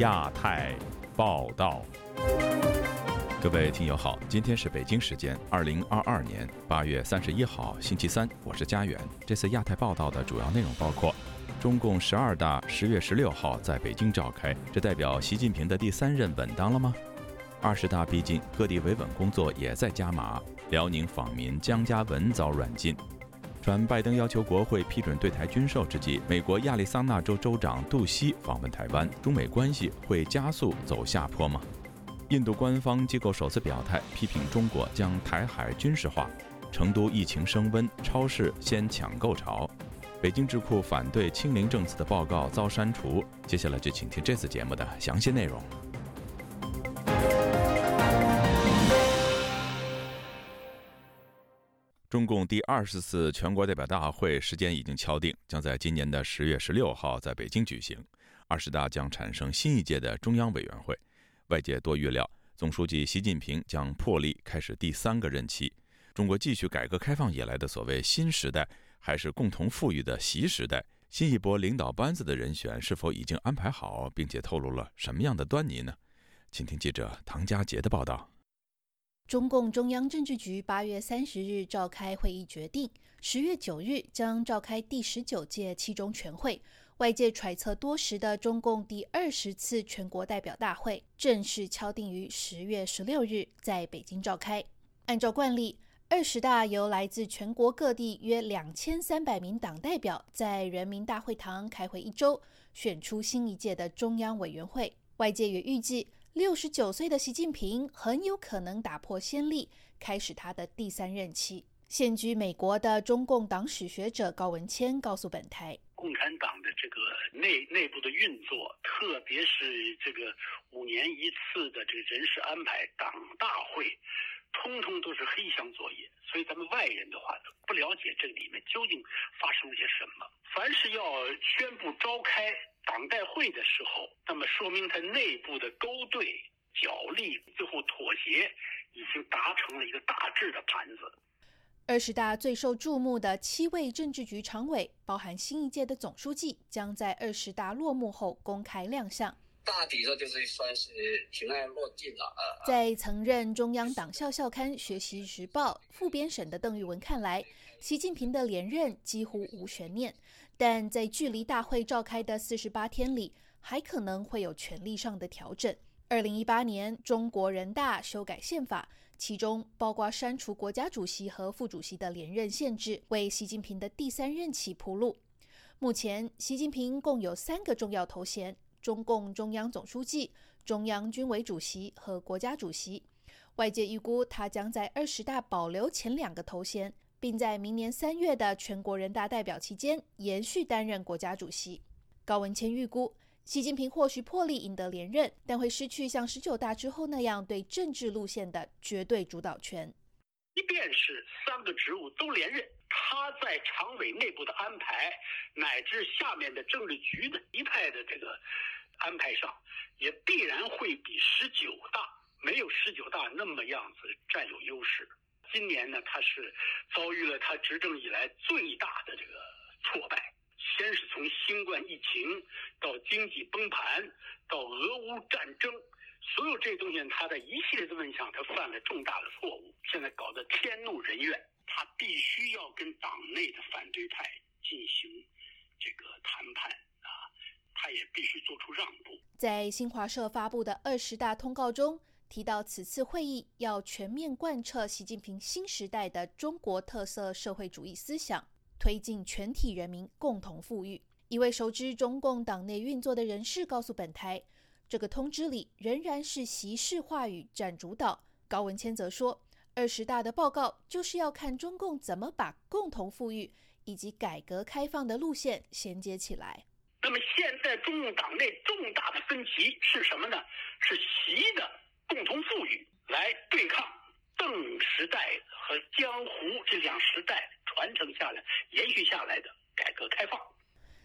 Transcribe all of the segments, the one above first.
亚太报道，各位听友好，今天是北京时间二零二二年八月三十一号星期三，我是佳远。这次亚太报道的主要内容包括：中共十二大十月十六号在北京召开，这代表习近平的第三任稳当了吗？二十大逼近，各地维稳工作也在加码。辽宁访民江嘉文遭软禁。传拜登要求国会批准对台军售之际，美国亚利桑那州州长杜西访问台湾，中美关系会加速走下坡吗？印度官方机构首次表态批评中国将台海军事化。成都疫情升温，超市先抢购潮。北京智库反对清零政策的报告遭删除。接下来就请听这次节目的详细内容。中共第二十次全国代表大会时间已经敲定，将在今年的十月十六号在北京举行。二十大将产生新一届的中央委员会，外界多预料，总书记习近平将破例开始第三个任期。中国继续改革开放以来的所谓新时代，还是共同富裕的习时代？新一波领导班子的人选是否已经安排好，并且透露了什么样的端倪呢？请听记者唐佳杰的报道。中共中央政治局八月三十日召开会议，决定十月九日将召开第十九届七中全会。外界揣测多时的中共第二十次全国代表大会正式敲定于十月十六日在北京召开。按照惯例，二十大由来自全国各地约两千三百名党代表在人民大会堂开会一周，选出新一届的中央委员会。外界也预计。六十九岁的习近平很有可能打破先例，开始他的第三任期。现居美国的中共党史学者高文谦告诉本台：“共产党的这个内内部的运作，特别是这个五年一次的这个人事安排，党大会，通通都是黑箱作业。所以咱们外人的话，不了解这里面究竟发生了些什么。凡是要宣布召开。”党代会的时候，那么说明他内部的勾兑、角力，最后妥协，已经达成了一个大致的盘子。二十大最受注目的七位政治局常委，包含新一届的总书记，将在二十大落幕后公开亮相。大体上就是算是尘埃落定了啊。在曾任中央党校校刊《学习时报》副编审的邓玉文看来，习近平的连任几乎无悬念。但在距离大会召开的四十八天里，还可能会有权力上的调整。二零一八年，中国人大修改宪法，其中包括删除国家主席和副主席的连任限制，为习近平的第三任期铺路。目前，习近平共有三个重要头衔：中共中央总书记、中央军委主席和国家主席。外界预估，他将在二十大保留前两个头衔。并在明年三月的全国人大代表期间延续担任国家主席。高文谦预估，习近平或许破例赢得连任，但会失去像十九大之后那样对政治路线的绝对主导权。即便是三个职务都连任，他在常委内部的安排，乃至下面的政治局的一派的这安排上，也必然会比十九大没有十九大那么样子占有优势。今年呢，他是遭遇了他执政以来最大的这个挫败。先是从新冠疫情到经济崩盘，到俄乌战争，所有这些东西，他在一系列的问题上，他犯了重大的错误。现在搞得天怒人怨，他必须要跟党内的反对派进行这个谈判，他也必须做出让步。在新华社发布的二十大通告中。提到此次会议要全面贯彻习近平新时代的中国特色社会主义思想，推进全体人民共同富裕。一位熟知中共党内运作的人士告诉本台，这个通知里仍然是习式话语占主导。高文谦则说，二十大的报告就是要看中共怎么把共同富裕以及改革开放的路线衔接起来。那么现在中共党内重大的分歧是什么呢？是习的。共同富裕来对抗邓时代和江湖这两时代传承下来、延续下来的改革开放。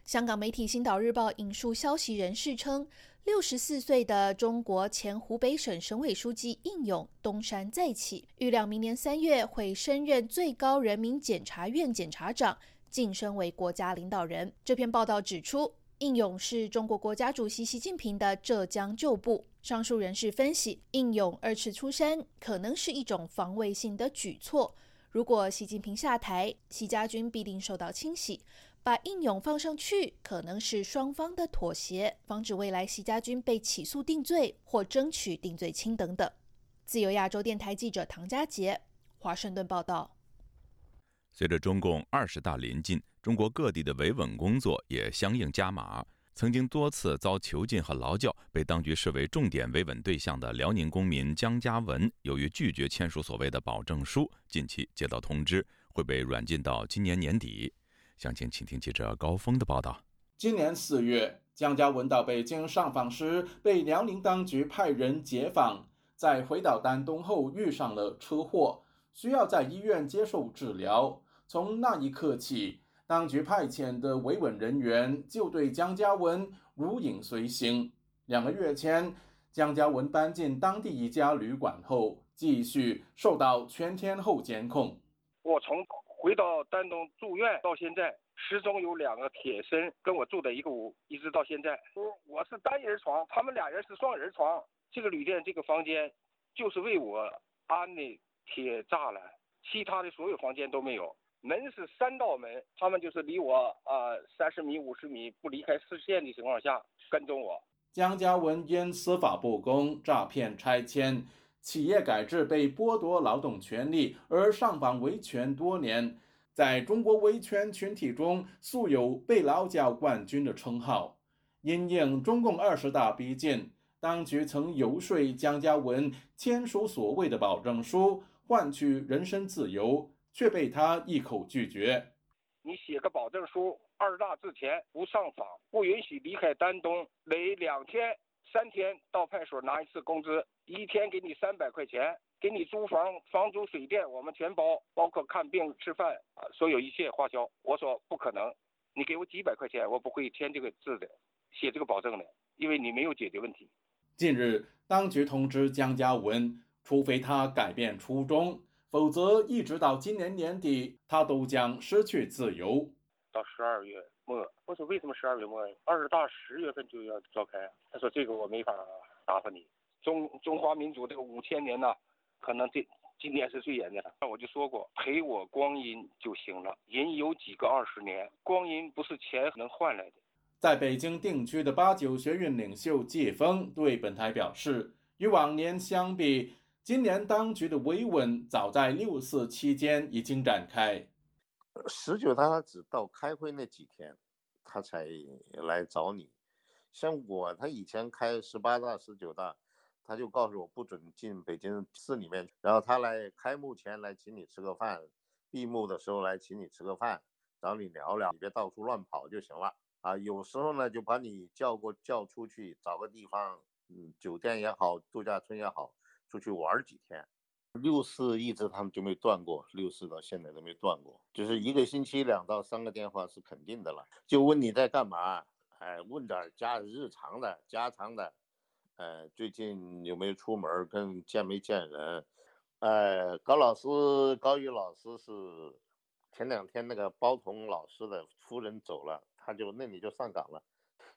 香港媒体《星岛日报》引述消息人士称，六十四岁的中国前湖北省省委书记应勇东山再起，预料明年三月会升任最高人民检察院检察长，晋升为国家领导人。这篇报道指出，应勇是中国国家主席习近平的浙江旧部。上述人士分析，应勇二次出山可能是一种防卫性的举措。如果习近平下台，习家军必定受到清洗。把应勇放上去，可能是双方的妥协，防止未来习家军被起诉定罪或争取定罪轻等等。自由亚洲电台记者唐佳杰，华盛顿报道。随着中共二十大临近，中国各地的维稳工作也相应加码。曾经多次遭囚禁和劳教，被当局视为重点维稳对象的辽宁公民姜家文，由于拒绝签署所谓的保证书，近期接到通知，会被软禁到今年年底。详情，请听记者高峰的报道。今年四月，姜家文到北京上访时，被辽宁当局派人接访，在回到丹东后遇上了车祸，需要在医院接受治疗。从那一刻起，当局派遣的维稳人员就对姜家文如影随形。两个月前，姜家文搬进当地一家旅馆后，继续受到全天候监控。我从回到丹东住院到现在，始终有两个铁身跟我住在一个屋，一直到现在。我是单人床，他们俩人是双人床。这个旅店这个房间，就是为我安的铁栅栏，其他的所有房间都没有。门是三道门，他们就是离我啊三十米、五十米不离开视线的情况下跟踪我。江家文因司法不公、诈骗、拆迁、企业改制被剥夺劳动权利而上访维权多年，在中国维权群体中素有“被劳教冠军”的称号。因应中共二十大逼近，当局曾游说江家文签署所谓的保证书，换取人身自由。却被他一口拒绝。你写个保证书，二大之前不上访，不允许离开丹东，每两天、三天到派出所拿一次工资，一天给你三百块钱，给你租房、房租、水电我们全包，包括看病、吃饭啊，所有一切花销。我说不可能，你给我几百块钱，我不会签这个字的，写这个保证的，因为你没有解决问题。近日，当局通知姜家文，除非他改变初衷。否则，一直到今年年底，他都将失去自由。到十二月末，我说为什么十二月末？二十大十月份就要召开。他说这个我没法答复你。中中华民族这个五千年呢，可能这今年是最严的。那我就说过，陪我光阴就行了。人有几个二十年？光阴不是钱能换来的。在北京定居的八九学运领袖季风对本台表示，与往年相比。今年当局的维稳早在六四期间已经展开。十九大他只到开会那几天，他才来找你。像我，他以前开十八大、十九大，他就告诉我不准进北京市里面。然后他来开幕前来请你吃个饭，闭幕的时候来请你吃个饭，找你聊聊，你别到处乱跑就行了啊。有时候呢，就把你叫过叫出去，找个地方，嗯，酒店也好，度假村也好。出去玩几天，六四一直他们就没断过，六四到现在都没断过，就是一个星期两到三个电话是肯定的了，就问你在干嘛，哎，问点家日常的、家常的，呃，最近有没有出门，跟见没见人，呃，高老师、高宇老师是前两天那个包同老师的夫人走了，他就那你就上岗了，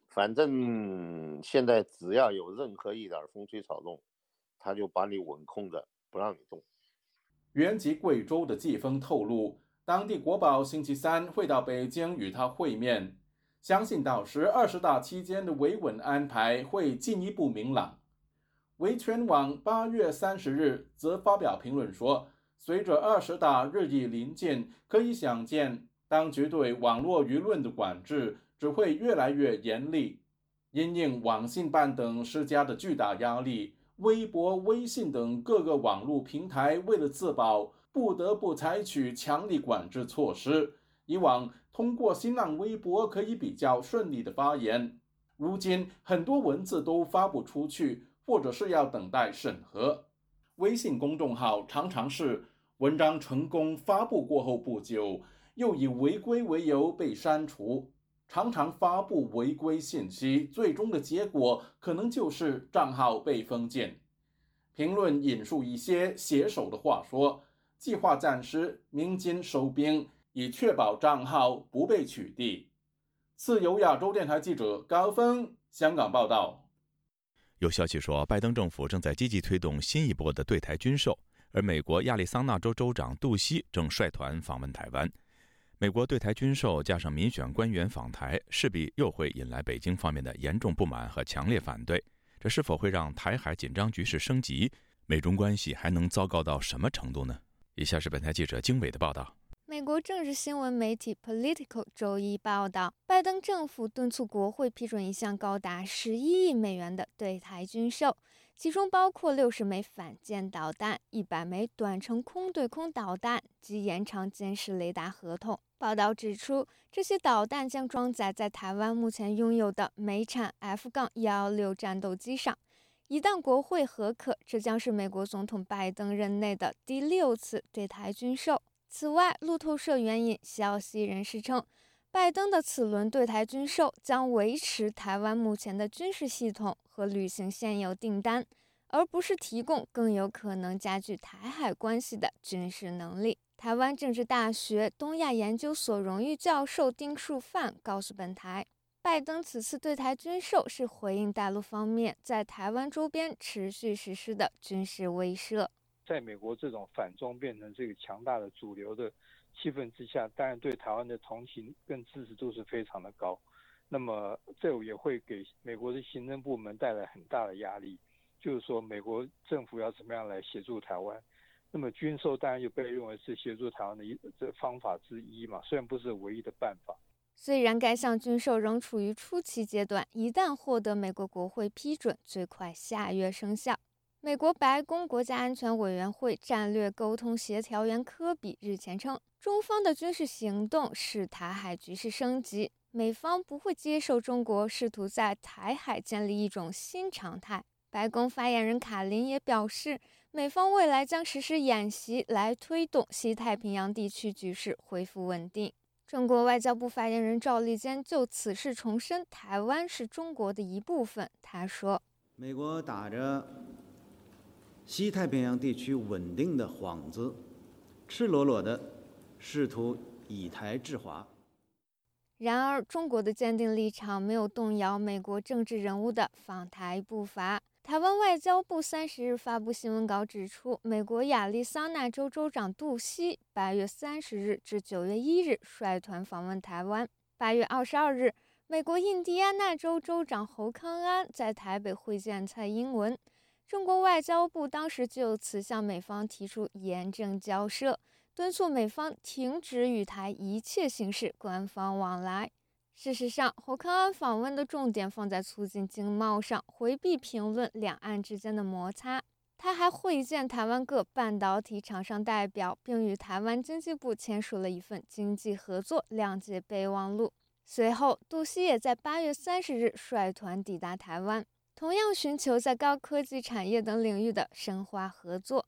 反正现在只要有任何一点风吹草动。他就把你稳控着，不让你动。原籍贵州的季风透露，当地国宝星期三会到北京与他会面，相信到时二十大期间的维稳安排会进一步明朗。维权网八月三十日则发表评论说，随着二十大日益临近，可以想见当局对网络舆论的管制只会越来越严厉，因应网信办等施加的巨大压力。微博、微信等各个网络平台为了自保，不得不采取强力管制措施。以往通过新浪微博可以比较顺利的发言，如今很多文字都发不出去，或者是要等待审核。微信公众号常常是文章成功发布过后不久，又以违规为由被删除。常常发布违规信息，最终的结果可能就是账号被封禁。评论引述一些写手的话说：“计划暂时鸣金收兵，以确保账号不被取缔。”自由亚洲电台记者高峰香港报道。有消息说，拜登政府正在积极推动新一波的对台军售，而美国亚利桑那州州长杜西正率团访问台湾。美国对台军售加上民选官员访台，势必又会引来北京方面的严重不满和强烈反对。这是否会让台海紧张局势升级？美中关系还能糟糕到什么程度呢？以下是本台记者经纬的报道。美国政治新闻媒体 Political 周一报道，拜登政府敦促国会批准一项高达十一亿美元的对台军售，其中包括六十枚反舰导弹、一百枚短程空对空导弹及延长监视雷达合同。报道指出，这些导弹将装载在台湾目前拥有的美产 F-16 战斗机上。一旦国会核可，这将是美国总统拜登任内的第六次对台军售。此外，路透社援引消息人士称，拜登的此轮对台军售将维持台湾目前的军事系统和履行现有订单，而不是提供更有可能加剧台海关系的军事能力。台湾政治大学东亚研究所荣誉教授丁树范告诉本台，拜登此次对台军售是回应大陆方面在台湾周边持续实施的军事威慑。在美国这种反中变成这个强大的主流的气氛之下，当然对台湾的同情跟支持度是非常的高。那么这也会给美国的行政部门带来很大的压力，就是说美国政府要怎么样来协助台湾？那么军售当然就被认为是协助台湾的一这方法之一嘛，虽然不是唯一的办法。虽然该项军售仍处于初期阶段，一旦获得美国国会批准，最快下月生效。美国白宫国家安全委员会战略沟通协调员科比日前称，中方的军事行动使台海局势升级，美方不会接受中国试图在台海建立一种新常态。白宫发言人卡林也表示，美方未来将实施演习来推动西太平洋地区局势恢复稳定。中国外交部发言人赵立坚就此事重申，台湾是中国的一部分。他说：“美国打着。”西太平洋地区稳定的幌子，赤裸裸的试图以台制华。然而，中国的坚定立场没有动摇美国政治人物的访台步伐。台湾外交部三十日发布新闻稿指出，美国亚利桑那州州长杜西八月三十日至九月一日率团访问台湾。八月二十二日，美国印第安纳州州长侯康安在台北会见蔡英文。中国外交部当时就此向美方提出严正交涉，敦促美方停止与台一切形式官方往来。事实上，侯康安访问的重点放在促进经贸上，回避评论两岸之间的摩擦。他还会见台湾各半导体厂商代表，并与台湾经济部签署了一份经济合作谅解备忘录。随后，杜希也在八月三十日率团抵达台湾。同样寻求在高科技产业等领域的深化合作。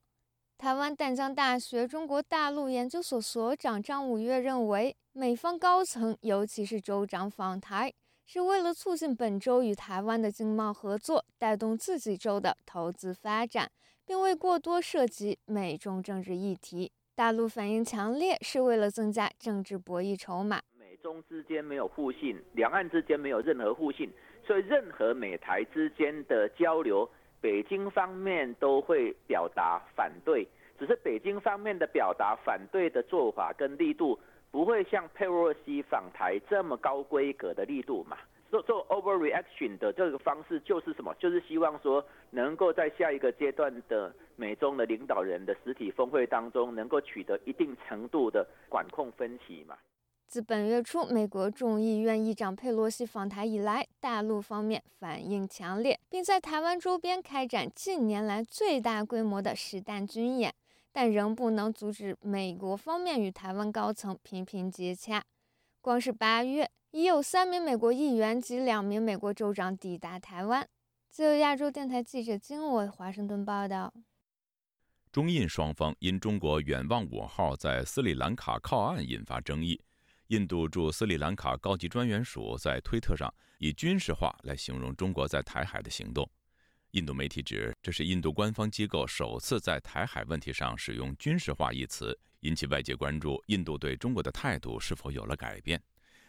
台湾淡江大学中国大陆研究所所长张五岳认为，美方高层，尤其是州长访台，是为了促进本州与台湾的经贸合作，带动自己州的投资发展，并未过多涉及美中政治议题。大陆反应强烈，是为了增加政治博弈筹码。美中之间没有互信，两岸之间没有任何互信。所以，任何美台之间的交流，北京方面都会表达反对。只是北京方面的表达反对的做法跟力度，不会像佩洛西访台这么高规格的力度嘛？做做 overreaction 的这个方式，就是什么？就是希望说，能够在下一个阶段的美中的领导人的实体峰会当中，能够取得一定程度的管控分歧嘛？自本月初美国众议院议长佩洛西访台以来，大陆方面反应强烈，并在台湾周边开展近年来最大规模的实弹军演，但仍不能阻止美国方面与台湾高层频频接洽。光是八月，已有三名美国议员及两名美国州长抵达台湾。自由亚洲电台记者金伟华盛顿报道。中印双方因中国远望五号在斯里兰卡靠岸引发争议。印度驻斯里兰卡高级专员署在推特上以军事化来形容中国在台海的行动。印度媒体指，这是印度官方机构首次在台海问题上使用“军事化”一词，引起外界关注。印度对中国的态度是否有了改变？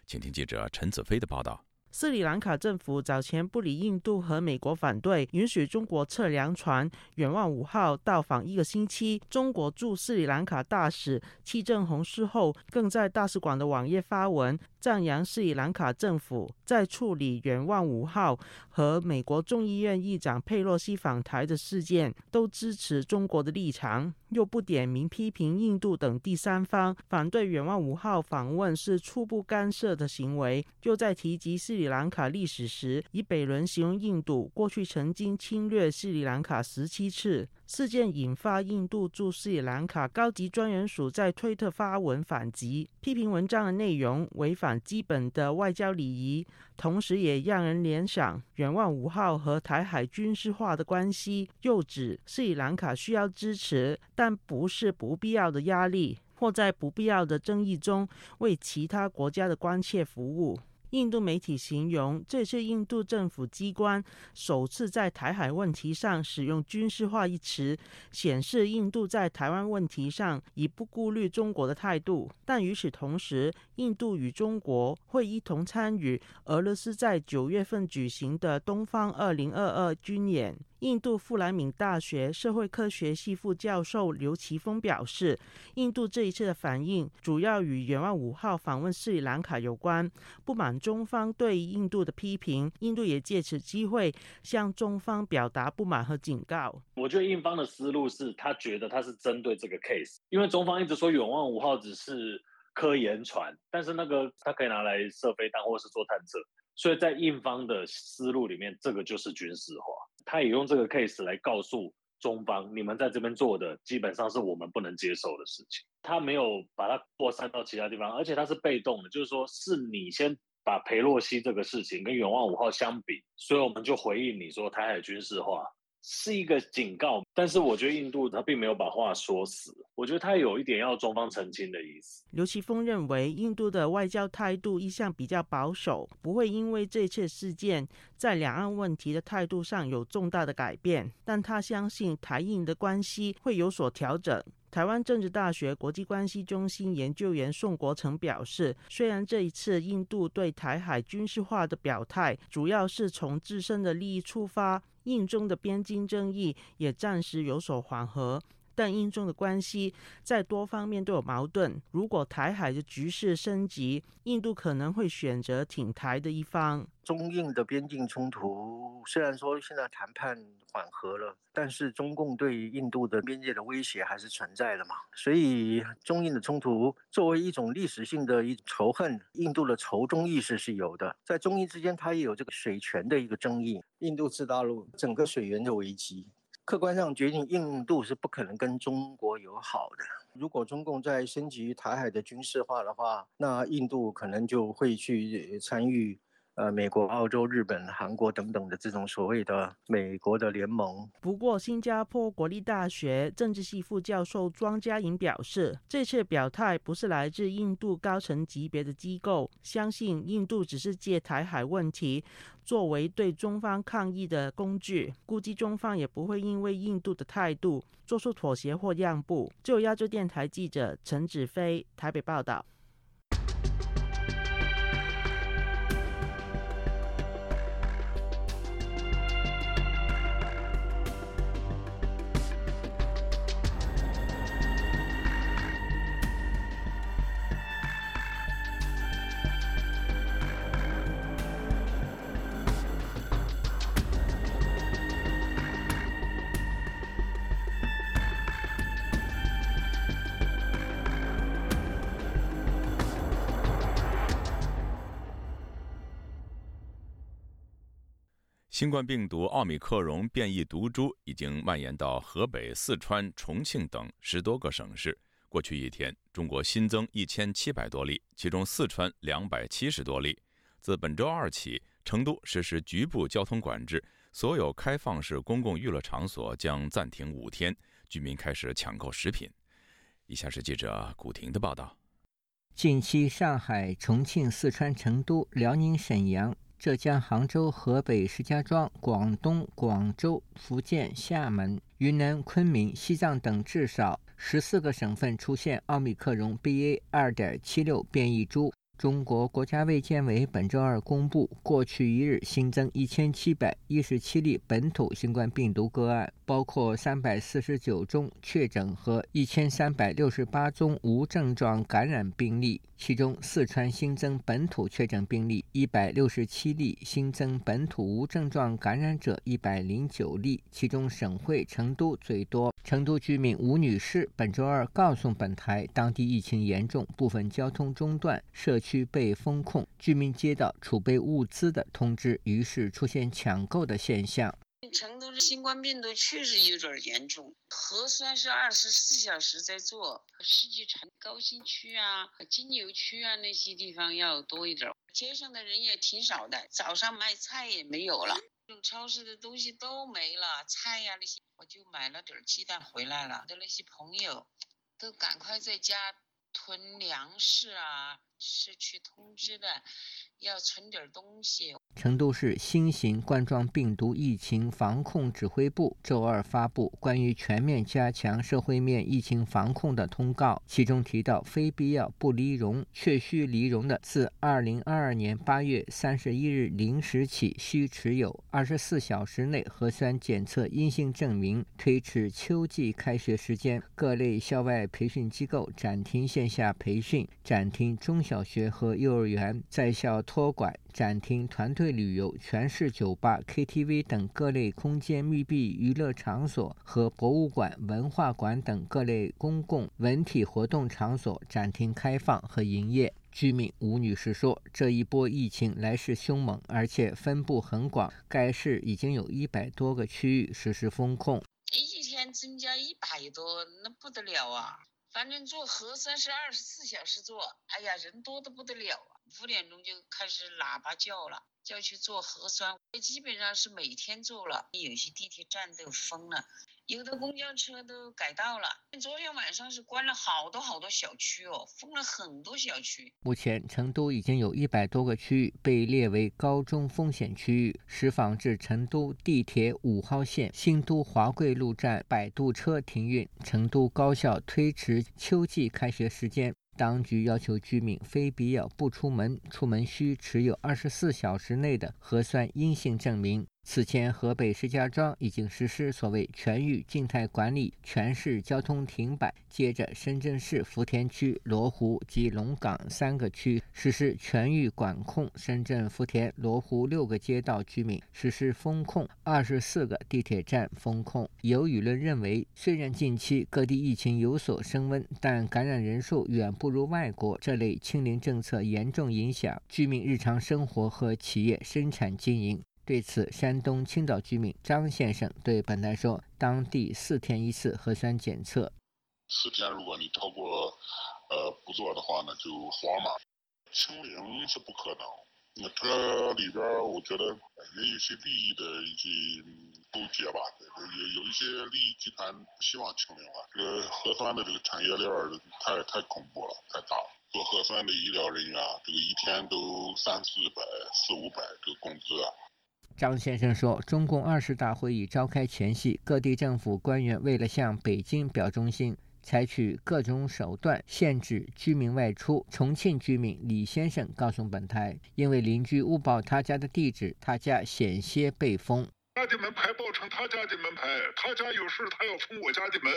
请听记者陈子飞的报道。斯里兰卡政府早前不理印度和美国反对，允许中国测量船“远望五号”到访一个星期。中国驻斯里兰卡大使戚正红事后更在大使馆的网页发文。赞扬斯里兰卡政府在处理“远望五号”和美国众议院议长佩洛西访台的事件，都支持中国的立场，又不点名批评印度等第三方反对“远望五号”访问是初步干涉的行为。又在提及斯里兰卡历史时，以北仑形容印度过去曾经侵略斯里兰卡十七次。事件引发印度驻斯里兰卡高级专员署在推特发文反击，批评文章的内容违反基本的外交礼仪，同时也让人联想“远望五号”和台海军事化的关系。又指斯里兰卡需要支持，但不是不必要的压力，或在不必要的争议中为其他国家的关切服务。印度媒体形容，这是印度政府机关首次在台海问题上使用军事化一词，显示印度在台湾问题上已不顾虑中国的态度。但与此同时，印度与中国会一同参与俄罗斯在九月份举行的东方二零二二军演。印度富兰敏大学社会科学系副教授刘奇峰表示，印度这一次的反应主要与远望五号访问斯里兰卡有关，不满中方对印度的批评，印度也借此机会向中方表达不满和警告。我觉得印方的思路是他觉得他是针对这个 case，因为中方一直说远望五号只是科研船，但是那个它可以拿来射飞弹或是做探测，所以在印方的思路里面，这个就是军事化。他也用这个 case 来告诉中方，你们在这边做的基本上是我们不能接受的事情。他没有把它扩散到其他地方，而且他是被动的，就是说是你先把裴洛西这个事情跟远望五号相比，所以我们就回应你说台海军事化。是一个警告，但是我觉得印度他并没有把话说死，我觉得他有一点要中方澄清的意思。刘奇峰认为，印度的外交态度一向比较保守，不会因为这次事件在两岸问题的态度上有重大的改变，但他相信台印的关系会有所调整。台湾政治大学国际关系中心研究员宋国成表示，虽然这一次印度对台海军事化的表态主要是从自身的利益出发。印中的边境争议也暂时有所缓和，但印中的关系在多方面都有矛盾。如果台海的局势升级，印度可能会选择挺台的一方。中印的边境冲突虽然说现在谈判缓和了，但是中共对印度的边界的威胁还是存在的嘛。所以中印的冲突作为一种历史性的一仇恨，印度的仇中意识是有的。在中印之间，它也有这个水权的一个争议。印度次大陆整个水源的危机，客观上决定印度是不可能跟中国友好的。如果中共在升级台海的军事化的话，那印度可能就会去参与。呃，美国、澳洲、日本、韩国等等的这种所谓的美国的联盟。不过，新加坡国立大学政治系副教授庄家颖表示，这次表态不是来自印度高层级别的机构，相信印度只是借台海问题作为对中方抗议的工具，估计中方也不会因为印度的态度做出妥协或让步。就亚洲电台记者陈子飞台北报道。新冠病毒奥密克戎变异毒株已经蔓延到河北、四川、重庆等十多个省市。过去一天，中国新增一千七百多例，其中四川两百七十多例。自本周二起，成都实施局部交通管制，所有开放式公共娱乐场所将暂停五天，居民开始抢购食品。以下是记者古婷的报道：近期，上海、重庆、四川成都、辽宁沈阳。浙江杭州、河北石家庄、广东广州、福建厦门、云南昆明、西藏等至少十四个省份出现奥密克戎 BA. 二点七六变异株。中国国家卫健委本周二公布，过去一日新增一千七百一十七例本土新冠病毒个案，包括三百四十九宗确诊和一千三百六十八宗无症状感染病例。其中，四川新增本土确诊病例一百六十七例，新增本土无症状感染者一百零九例，其中省会成都最多。成都居民吴女士本周二告诉本台，当地疫情严重，部分交通中断，社区被封控，居民接到储备物资的通知，于是出现抢购的现象。成都的新冠病毒确实有点严重，核酸是二十四小时在做，世纪城、高新区啊、金牛区啊那些地方要多一点。街上的人也挺少的，早上卖菜也没有了，超市的东西都没了，菜呀那些，我就买了点鸡蛋回来了。的那些朋友都赶快在家囤粮食啊，社区通知的。要存点东西。成都市新型冠状病毒疫情防控指挥部周二发布关于全面加强社会面疫情防控的通告，其中提到，非必要不离蓉，确需离蓉的，自二零二二年八月三十一日零时起，需持有二十四小时内核酸检测阴性证明。推迟秋季开学时间，各类校外培训机构暂停线下培训，暂停中小学和幼儿园在校。托管展厅团队旅游，全市酒吧、KTV 等各类空间密闭娱乐场所和博物馆、文化馆等各类公共文体活动场所暂停开放和营业。居民吴女士说：“这一波疫情来势凶猛，而且分布很广，该市已经有一百多个区域实施封控。一天增加一百多，那不得了啊！反正做核酸是二十四小时做，哎呀，人多的不得了！”五点钟就开始喇叭叫了，叫去做核酸，基本上是每天做了。有些地铁站都封了，有的公交车都改道了。昨天晚上是关了好多好多小区哦，封了很多小区。目前，成都已经有一百多个区域被列为高中风险区域。释放至成都地铁五号线新都华贵路站摆渡车停运，成都高校推迟秋季开学时间。当局要求居民非必要不出门，出门需持有二十四小时内的核酸阴性证明。此前，河北石家庄已经实施所谓全域静态管理，全市交通停摆。接着，深圳市福田区、罗湖及龙岗三个区实施全域管控，深圳、福田、罗湖六个街道居民实施封控，二十四个地铁站封控。有舆论认为，虽然近期各地疫情有所升温，但感染人数远不如外国。这类清零政策严重影响居民日常生活和企业生产经营。对此，山东青岛居民张先生对本台说：“当地四天一次核酸检测，四天如果你超过，呃，不做的话呢，就黄码。清零是不可能。那这里边我觉得也有一些利益的一些勾结吧，有有一些利益集团不希望清零了。这个核酸的这个产业链太太恐怖了，太大了。做核酸的医疗人员啊，这个一天都三四百、四五百这个工资啊。”张先生说，中共二十大会议召开前夕，各地政府官员为了向北京表忠心，采取各种手段限制居民外出。重庆居民李先生告诉本台，因为邻居误报他家的地址，他家险些被封。家的门牌报成他家的门牌，他家有事他要封我家的门，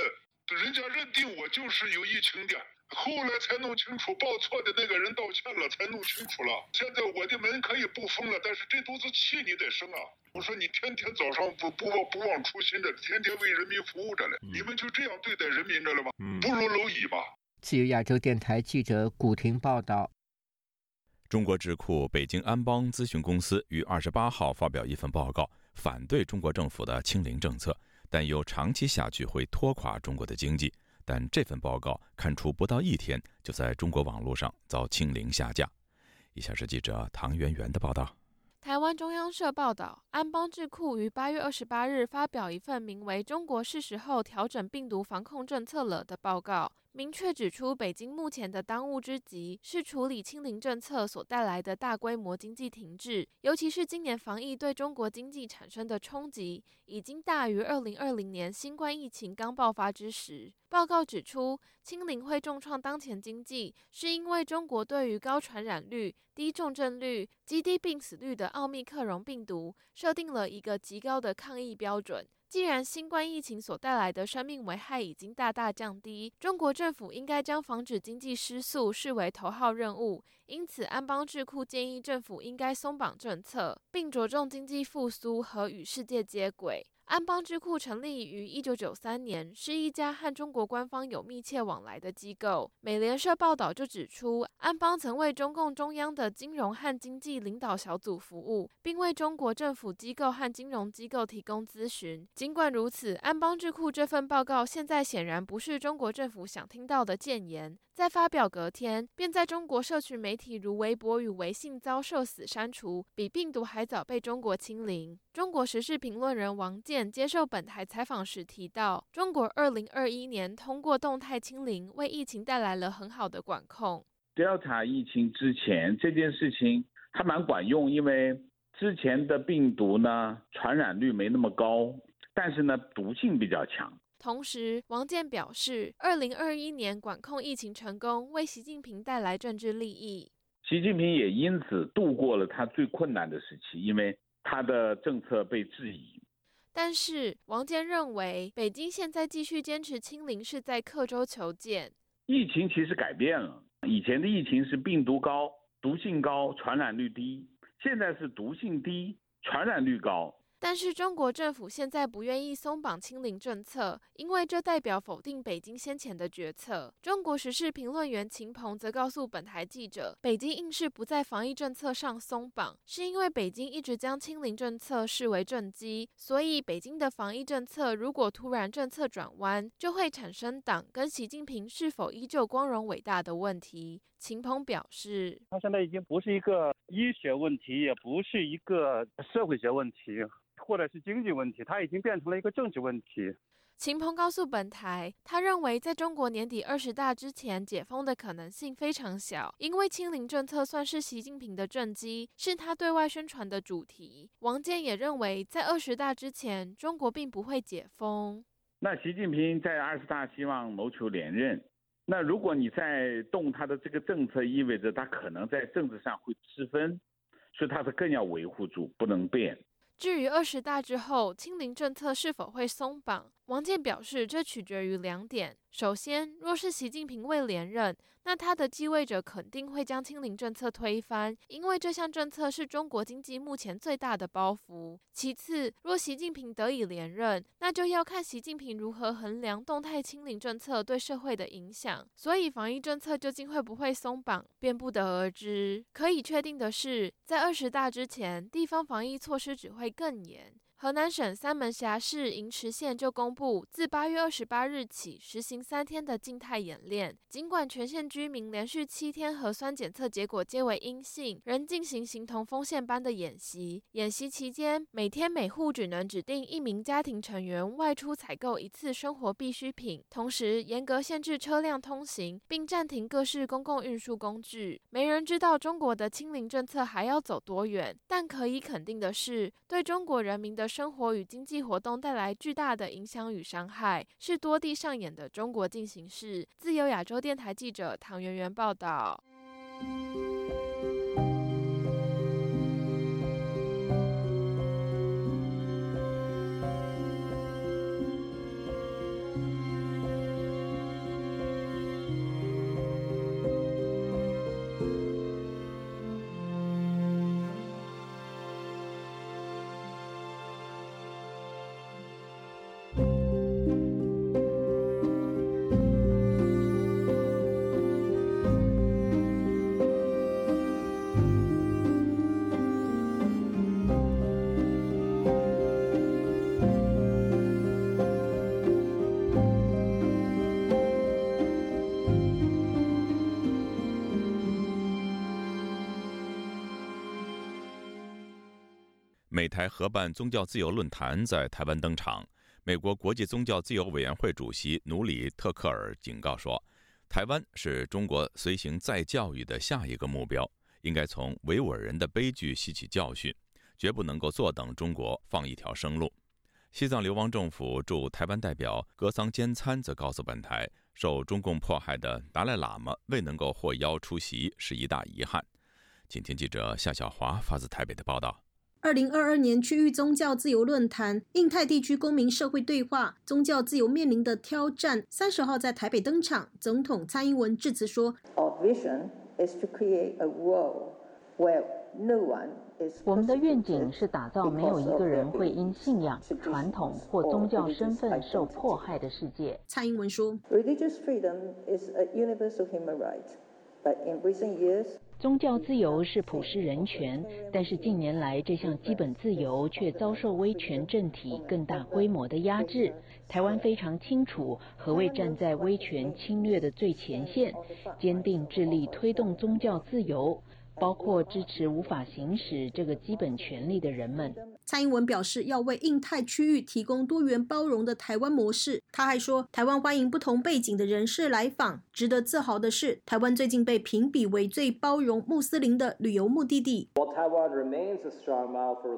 人家认定我就是有疫情的。后来才弄清楚，报错的那个人道歉了，才弄清楚了。现在我的门可以不封了，但是这肚子气你得生啊！我说你天天早上不不忘不忘初心的，天天为人民服务着嘞，你们就这样对待人民着了吗？不如蝼蚁吧。自由亚洲电台记者古婷报道。中国智库北京安邦咨询公司于二十八号发表一份报告，反对中国政府的清零政策，但又长期下去会拖垮中国的经济。但这份报告看出不到一天，就在中国网络上遭清零下架。以下是记者唐媛媛的报道。台湾中央社报道，安邦智库于八月二十八日发表一份名为《中国是时候调整病毒防控政策了》的报告。明确指出，北京目前的当务之急是处理清零政策所带来的大规模经济停滞，尤其是今年防疫对中国经济产生的冲击，已经大于二零二零年新冠疫情刚爆发之时。报告指出，清零会重创当前经济，是因为中国对于高传染率、低重症率、极低病死率的奥密克戎病毒设定了一个极高的抗疫标准。既然新冠疫情所带来的生命危害已经大大降低，中国政府应该将防止经济失速视为头号任务。因此，安邦智库建议政府应该松绑政策，并着重经济复苏和与世界接轨。安邦智库成立于一九九三年，是一家和中国官方有密切往来的机构。美联社报道就指出，安邦曾为中共中央的金融和经济领导小组服务，并为中国政府机构和金融机构提供咨询。尽管如此，安邦智库这份报告现在显然不是中国政府想听到的谏言。在发表隔天，便在中国社群媒体如微博与微信遭受死删除，比病毒还早被中国清零。中国时事评论人王健接受本台采访时提到，中国二零二一年通过动态清零，为疫情带来了很好的管控。Delta 疫情之前这件事情还蛮管用，因为之前的病毒呢传染率没那么高，但是呢毒性比较强。同时，王健表示，二零二一年管控疫情成功，为习近平带来政治利益。习近平也因此度过了他最困难的时期，因为他的政策被质疑。但是，王健认为，北京现在继续坚持清零是在刻舟求剑。疫情其实改变了，以前的疫情是病毒高、毒性高、传染率低，现在是毒性低、传染率高。但是中国政府现在不愿意松绑清零政策，因为这代表否定北京先前的决策。中国时事评论员秦鹏则告诉本台记者，北京硬是不在防疫政策上松绑，是因为北京一直将清零政策视为政绩，所以北京的防疫政策如果突然政策转弯，就会产生党跟习近平是否依旧光荣伟大的问题。秦鹏表示，他现在已经不是一个医学问题，也不是一个社会学问题。或者是经济问题，它已经变成了一个政治问题。秦鹏告诉本台，他认为在中国年底二十大之前解封的可能性非常小，因为清零政策算是习近平的政绩，是他对外宣传的主题。王健也认为，在二十大之前，中国并不会解封。那习近平在二十大希望谋求连任，那如果你在动他的这个政策，意味着他可能在政治上会失分，所以他是更要维护住，不能变。至于二十大之后清零政策是否会松绑，王健表示，这取决于两点。首先，若是习近平未连任，那他的继位者肯定会将清零政策推翻，因为这项政策是中国经济目前最大的包袱。其次，若习近平得以连任，那就要看习近平如何衡量动态清零政策对社会的影响。所以，防疫政策究竟会不会松绑，便不得而知。可以确定的是，在二十大之前，地方防疫措施只会更严。河南省三门峡市银池县就公布，自八月二十八日起实行三天的静态演练。尽管全县居民连续七天核酸检测结果皆为阴性，仍进行形同封线般的演习。演习期间，每天每户只能指定一名家庭成员外出采购一次生活必需品，同时严格限制车辆通行，并暂停各式公共运输工具。没人知道中国的清零政策还要走多远，但可以肯定的是，对中国人民的。生活与经济活动带来巨大的影响与伤害，是多地上演的中国进行式。自由亚洲电台记者唐媛媛报道。合办宗教自由论坛在台湾登场。美国国际宗教自由委员会主席努里特克尔警告说，台湾是中国随行再教育的下一个目标，应该从维吾尔人的悲剧吸取教训，绝不能够坐等中国放一条生路。西藏流亡政府驻台湾代表格桑坚参则告诉本台，受中共迫害的达赖喇嘛未能够获邀出席是一大遗憾。请听记者夏小华发自台北的报道。二零二二年区域宗教自由论坛，印太地区公民社会对话，宗教自由面临的挑战，三十号在台北登场。总统蔡英文致辞说：“Our vision is to create a world where no one is。”我们的愿景是打造没有一个人会因信仰、传统或宗教身份受迫害的世界。蔡英文说：“Religious freedom is a universal human right, but in recent years.” 宗教自由是普世人权，但是近年来这项基本自由却遭受威权政体更大规模的压制。台湾非常清楚何谓站在威权侵略的最前线，坚定致力推动宗教自由。包括支持无法行使这个基本权利的人们。蔡英文表示，要为印太区域提供多元包容的台湾模式。他还说，台湾欢迎不同背景的人士来访。值得自豪的是，台湾最近被评比为最包容穆斯林的旅游目的地。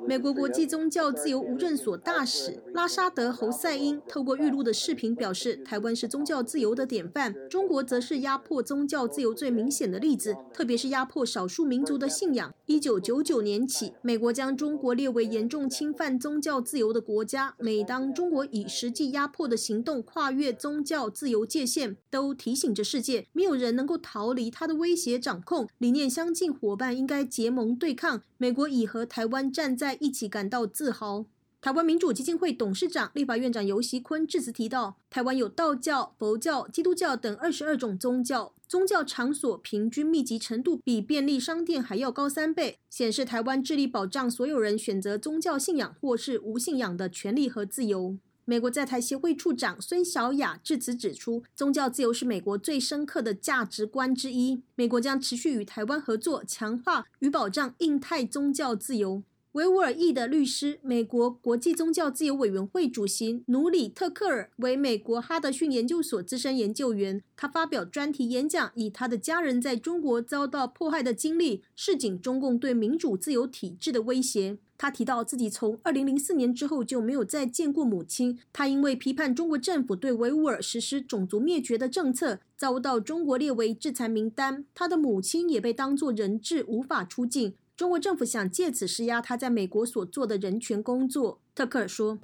美国国际宗教自由无证所大使拉沙德·侯赛因透过预录的视频表示，台湾是宗教自由的典范，中国则是压迫宗教自由最明显的例子，特别是压迫少数。民族的信仰。一九九九年起，美国将中国列为严重侵犯宗教自由的国家。每当中国以实际压迫的行动跨越宗教自由界限，都提醒着世界，没有人能够逃离他的威胁掌控。理念相近伙伴应该结盟对抗。美国已和台湾站在一起，感到自豪。台湾民主基金会董事长、立法院长游锡坤致辞提到，台湾有道教、佛教、基督教等二十二种宗教，宗教场所平均密集程度比便利商店还要高三倍，显示台湾致力保障所有人选择宗教信仰或是无信仰的权利和自由。美国在台协会处长孙小雅致辞指出，宗教自由是美国最深刻的价值观之一，美国将持续与台湾合作，强化与保障印太宗教自由。维吾尔裔的律师、美国国际宗教自由委员会主席努里特克尔为美国哈德逊研究所资深研究员。他发表专题演讲，以他的家人在中国遭到迫害的经历，示警中共对民主自由体制的威胁。他提到自己从2004年之后就没有再见过母亲。他因为批判中国政府对维吾尔实施种族灭绝的政策，遭到中国列为制裁名单。他的母亲也被当作人质，无法出境。中国政府想借此施压他在美国所做的人权工作，特克尔说。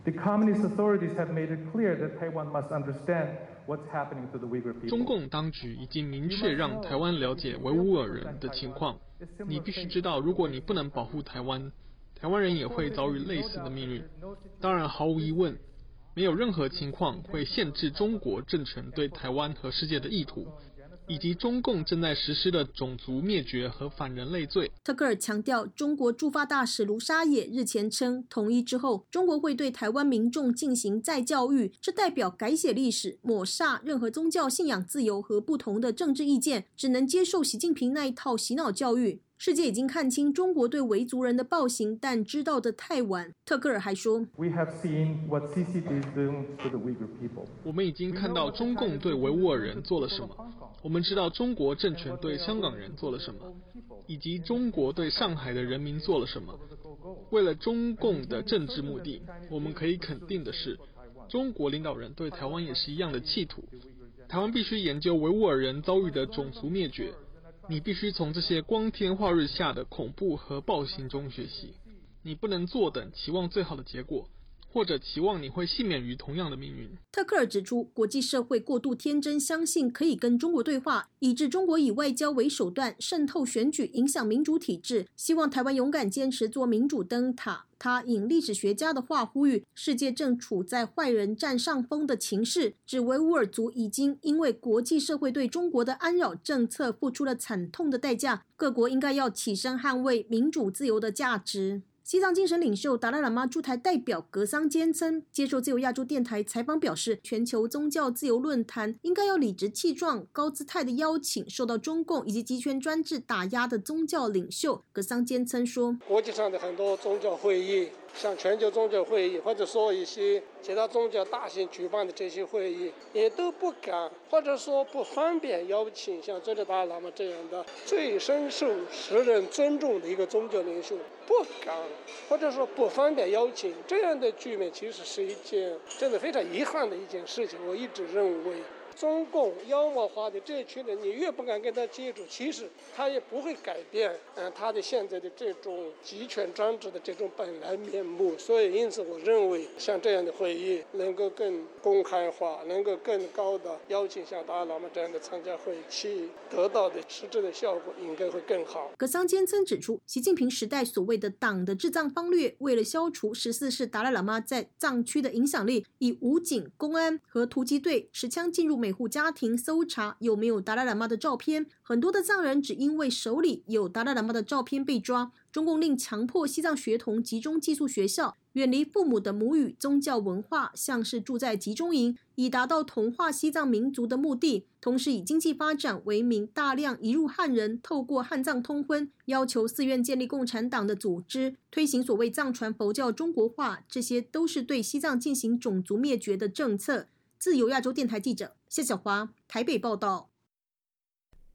中共当局已经明确让台湾了解维吾尔人的情况。你必须知道，如果你不能保护台湾，台湾人也会遭遇类似的命运。当然，毫无疑问，没有任何情况会限制中国政权对台湾和世界的意图。以及中共正在实施的种族灭绝和反人类罪。特克尔强调，中国驻法大使卢沙野日前称，统一之后，中国会对台湾民众进行再教育，这代表改写历史，抹杀任何宗教信仰自由和不同的政治意见，只能接受习近平那一套洗脑教育。世界已经看清中国对维族人的暴行，但知道的太晚。特克尔还说：“我们已经看到中共对维吾尔人做了什么，我们知道中国政权对香港人做了什么，以及中国对上海的人民做了什么。为了中共的政治目的，我们可以肯定的是，中国领导人对台湾也是一样的企图。台湾必须研究维吾尔人遭遇的种族灭绝。”你必须从这些光天化日下的恐怖和暴行中学习。你不能坐等期望最好的结果，或者期望你会幸免于同样的命运。特克尔指出，国际社会过度天真，相信可以跟中国对话，以致中国以外交为手段渗透选举，影响民主体制。希望台湾勇敢坚持做民主灯塔。他引历史学家的话呼吁：世界正处在坏人占上风的情势，指维吾尔族已经因为国际社会对中国的安扰政策付出了惨痛的代价。各国应该要起身捍卫民主自由的价值。西藏精神领袖达赖喇嘛驻台代表格桑坚称，接受自由亚洲电台采访表示，全球宗教自由论坛应该要理直气壮、高姿态的邀请受到中共以及集权专制打压的宗教领袖。格桑坚称说，国际上的很多宗教会议像全球宗教会议，或者说一些其他宗教大型举办的这些会议，也都不敢，或者说不方便邀请像尊者达赖喇嘛这样的最深受世人尊重的一个宗教领袖，不敢，或者说不方便邀请这样的局面，其实是一件真的非常遗憾的一件事情。我一直认为。中共妖魔化的这群人，你越不敢跟他接触，其实他也不会改变，嗯，他的现在的这种集权专制的这种本来面目。所以，因此，我认为像这样的会议能够更公开化，能够更高的邀请像达赖喇嘛这样的参加会议，去得到的实质的效果应该会更好。格桑坚曾指出，习近平时代所谓的党的治藏方略，为了消除十四世达赖喇嘛在藏区的影响力，以武警、公安和突击队持枪进入。每户家庭搜查有没有达赖喇嘛的照片，很多的藏人只因为手里有达赖喇嘛的照片被抓。中共令强迫西藏学童集中寄宿学校，远离父母的母语宗教文化，像是住在集中营，以达到同化西藏民族的目的。同时以经济发展为名，大量移入汉人，透过汉藏通婚，要求寺院建立共产党的组织，推行所谓藏传佛教中国化，这些都是对西藏进行种族灭绝的政策。自由亚洲电台记者谢小华台北报道。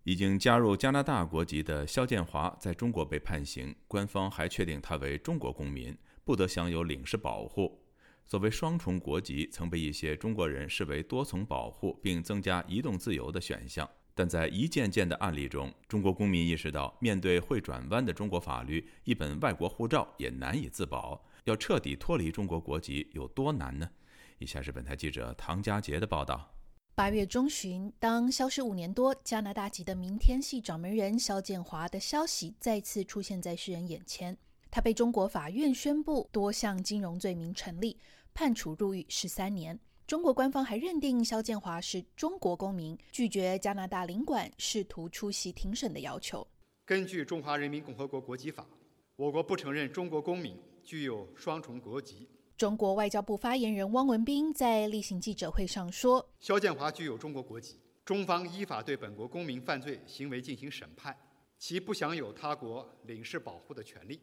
已经加入加拿大国籍的肖建华在中国被判刑，官方还确定他为中国公民，不得享有领事保护。所谓双重国籍，曾被一些中国人视为多重保护并增加移动自由的选项。但在一件件的案例中，中国公民意识到，面对会转弯的中国法律，一本外国护照也难以自保。要彻底脱离中国国籍有多难呢？以下是本台记者唐佳杰的报道。八月中旬，当消失五年多加拿大籍的明天系掌门人肖建华的消息再次出现在世人眼前，他被中国法院宣布多项金融罪名成立，判处入狱十三年。中国官方还认定肖建华是中国公民，拒绝加拿大领馆试图出席庭审的要求。根据《中华人民共和国国籍法》，我国不承认中国公民具有双重国籍。中国外交部发言人汪文斌在例行记者会上说：“肖建华具有中国国籍，中方依法对本国公民犯罪行为进行审判，其不享有他国领事保护的权利。”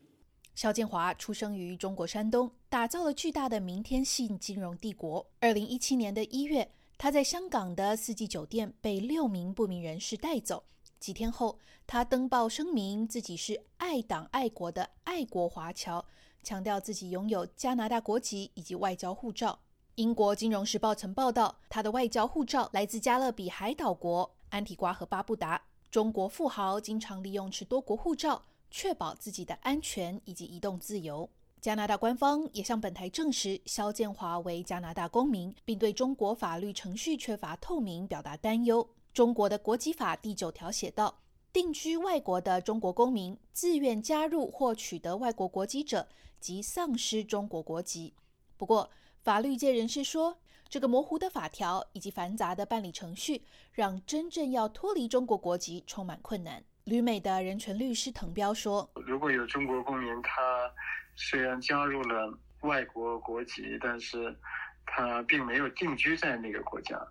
肖建华出生于中国山东，打造了巨大的明天系金融帝国。二零一七年的一月，他在香港的四季酒店被六名不明人士带走。几天后，他登报声明自己是爱党爱国的爱国华侨。强调自己拥有加拿大国籍以及外交护照。英国金融时报曾报道，他的外交护照来自加勒比海岛国安提瓜和巴布达。中国富豪经常利用持多国护照，确保自己的安全以及移动自由。加拿大官方也向本台证实，肖建华为加拿大公民，并对中国法律程序缺乏透明表达担忧。中国的国籍法第九条写道：定居外国的中国公民自愿加入或取得外国国籍者。及丧失中国国籍。不过，法律界人士说，这个模糊的法条以及繁杂的办理程序，让真正要脱离中国国籍充满困难。旅美的人权律师滕彪说：“如果有中国公民，他虽然加入了外国国籍，但是他并没有定居在那个国家，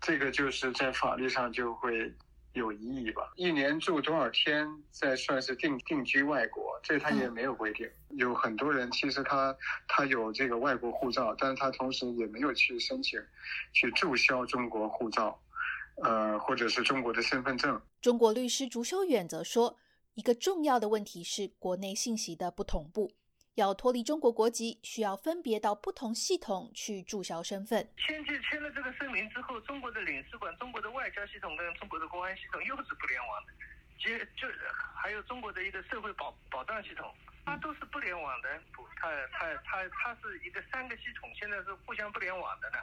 这个就是在法律上就会。”有异议吧？一年住多少天再算是定定居外国？这他也没有规定。有很多人其实他他有这个外国护照，但是他同时也没有去申请去注销中国护照，呃，或者是中国的身份证。中国律师朱修远则说，一个重要的问题是国内信息的不同步。要脱离中国国籍，需要分别到不同系统去注销身份。签签签了这个声明之后，中国的领事馆、中国的外交系统跟中国的公安系统又是不联网的，接就还有中国的一个社会保保障系统，它都是不联网的。它它它它是一个三个系统，现在是互相不联网的呢。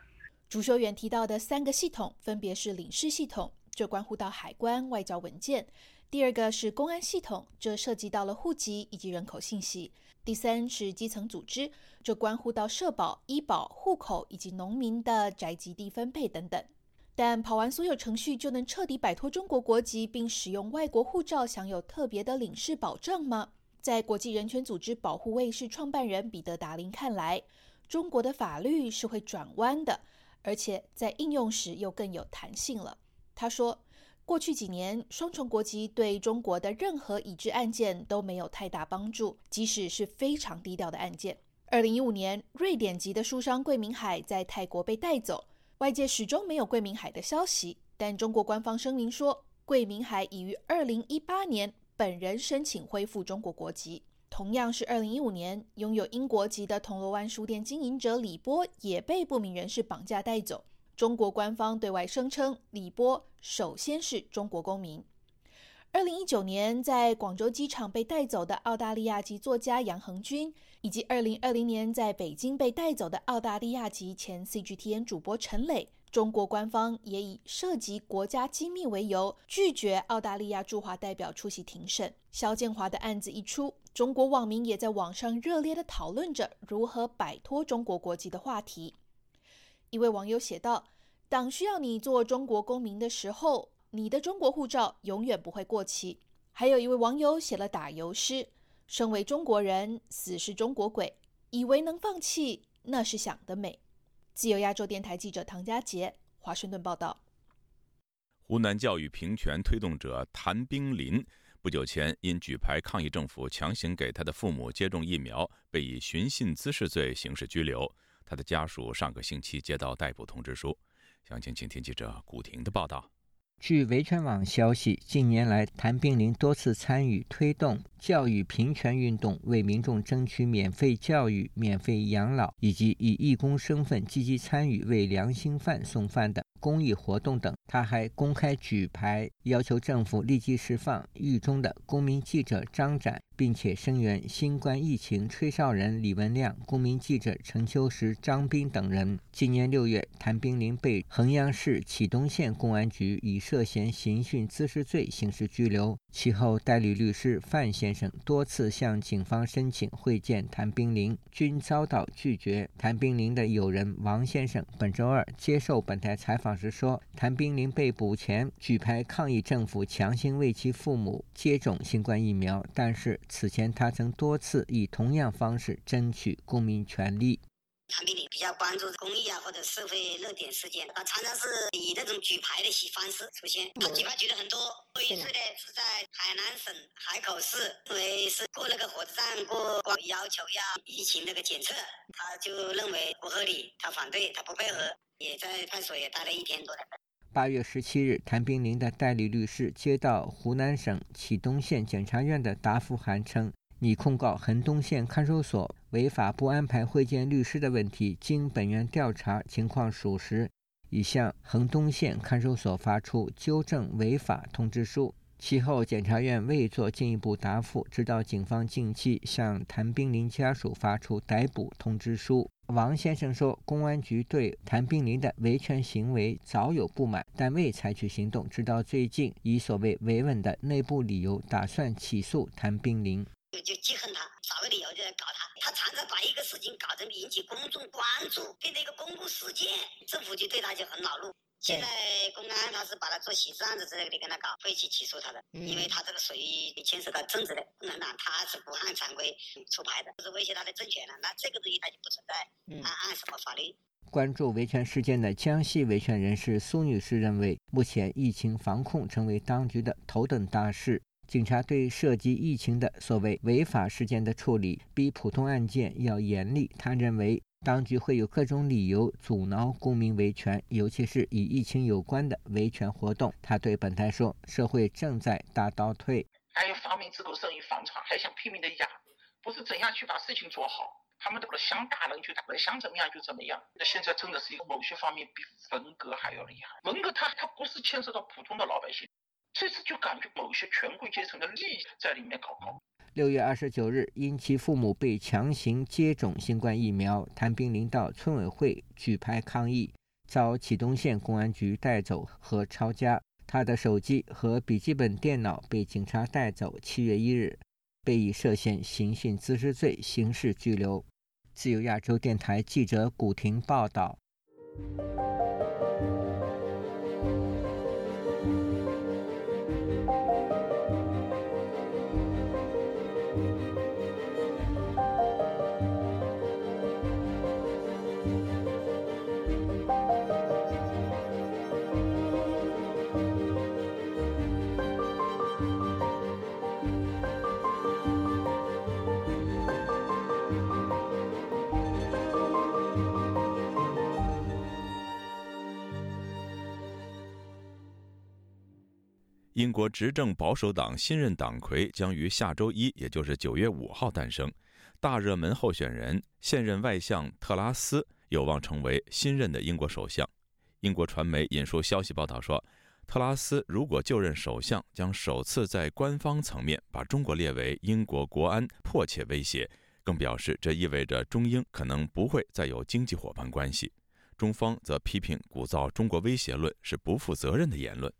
主修远提到的三个系统分别是领事系统，这关乎到海关、外交文件；第二个是公安系统，这涉及到了户籍以及人口信息。第三是基层组织，这关乎到社保、医保、户口以及农民的宅基地分配等等。但跑完所有程序就能彻底摆脱中国国籍，并使用外国护照享有特别的领事保障吗？在国际人权组织保护卫士创办人彼得达林看来，中国的法律是会转弯的，而且在应用时又更有弹性了。他说。过去几年，双重国籍对中国的任何已知案件都没有太大帮助，即使是非常低调的案件。二零一五年，瑞典籍的书商桂明海在泰国被带走，外界始终没有桂明海的消息。但中国官方声明说，桂明海已于二零一八年本人申请恢复中国国籍。同样是二零一五年，拥有英国籍的铜锣湾书店经营者李波也被不明人士绑架带走。中国官方对外声称，李波首先是中国公民。二零一九年在广州机场被带走的澳大利亚籍作家杨恒军，以及二零二零年在北京被带走的澳大利亚籍前 CGTN 主播陈磊。中国官方也以涉及国家机密为由，拒绝澳大利亚驻华代表出席庭审。肖建华的案子一出，中国网民也在网上热烈地讨论着如何摆脱中国国籍的话题。一位网友写道：“党需要你做中国公民的时候，你的中国护照永远不会过期。”还有一位网友写了打油诗：“身为中国人，死是中国鬼，以为能放弃，那是想得美。”自由亚洲电台记者唐佳杰，华盛顿报道。湖南教育平权推动者谭冰林不久前因举牌抗议政府强行给他的父母接种疫苗，被以寻衅滋事罪刑事拘留。他的家属上个星期接到逮捕通知书。详情，请听记者古婷的报道。据维权网消息，近年来，谭冰林多次参与推动教育平权运动，为民众争取免费教育、免费养老，以及以义工身份积极参与为良心犯送饭的。公益活动等，他还公开举牌要求政府立即释放狱中的公民记者张展，并且声援新冠疫情吹哨人李文亮、公民记者陈秋实、张斌等人。今年六月，谭冰林被衡阳市启东县公安局以涉嫌刑讯滋事罪刑事拘留。其后，代理律师范先生多次向警方申请会见谭冰林，均遭到拒绝。谭冰林的友人王先生本周二接受本台采访时说，谭冰林被捕前举牌抗议政府强行为其父母接种新冠疫苗，但是此前他曾多次以同样方式争取公民权利。谭冰林比较关注公益啊，或者社会热点事件，他常常是以那种举牌的方式出现。他举牌举了很多，有一次呢是在海南省海口市，因为是过那个火车站过关，要求要疫情那个检测，他就认为不合理，他反对，他不配合，也在派出所也待了一天多的。八月十七日，谭冰林的代理律师接到湖南省启东县检察院的答复函，称。拟控告衡东县看守所违法不安排会见律师的问题，经本院调查情况属实，已向衡东县看守所发出纠正违法通知书。其后，检察院未作进一步答复，直到警方近期向谭冰林家属发出逮捕通知书。王先生说，公安局对谭冰林的维权行为早有不满，但未采取行动，直到最近以所谓维稳的内部理由，打算起诉谭冰林。就就记恨他，找个理由就来搞他。他常常把一个事情搞成引起公众关注，变成一个公共事件，政府就对他就很恼怒。现在公安他是把他做刑事案子之类的跟他搞，会去起诉他的，因为他这个属于牵涉到政治的，共产党他是不按常规出牌的，是威胁他的政权了。那这个东西他就不存在，按按什么法律？关注维权事件的江西维权人士苏女士认为，目前疫情防控成为当局的头等大事。警察对涉及疫情的所谓违法事件的处理比普通案件要严厉。他认为，当局会有各种理由阻挠公民维权，尤其是与疫情有关的维权活动。他对本台说：“社会正在大倒退，还有发明自口生意房产，还想拼命的压，不是怎样去把事情做好，他们都想打人就打人，想怎么样就怎么样。那现在真的是一个某些方面比文革还要厉害。文革他他不是牵涉到普通的老百姓。”这次就感觉某些权贵阶层的利益在里面搞搞。六月二十九日，因其父母被强行接种新冠疫苗，谭冰林到村委会举牌抗议，遭启东县公安局带走和抄家。他的手机和笔记本电脑被警察带走。七月一日，被以涉嫌刑讯滋事罪刑事拘留。自由亚洲电台记者古婷报道。英国执政保守党新任党魁将于下周一，也就是九月五号诞生。大热门候选人现任外相特拉斯有望成为新任的英国首相。英国传媒引述消息报道说，特拉斯如果就任首相，将首次在官方层面把中国列为英国国安迫切威胁，更表示这意味着中英可能不会再有经济伙伴关系。中方则批评鼓噪中国威胁论是不负责任的言论。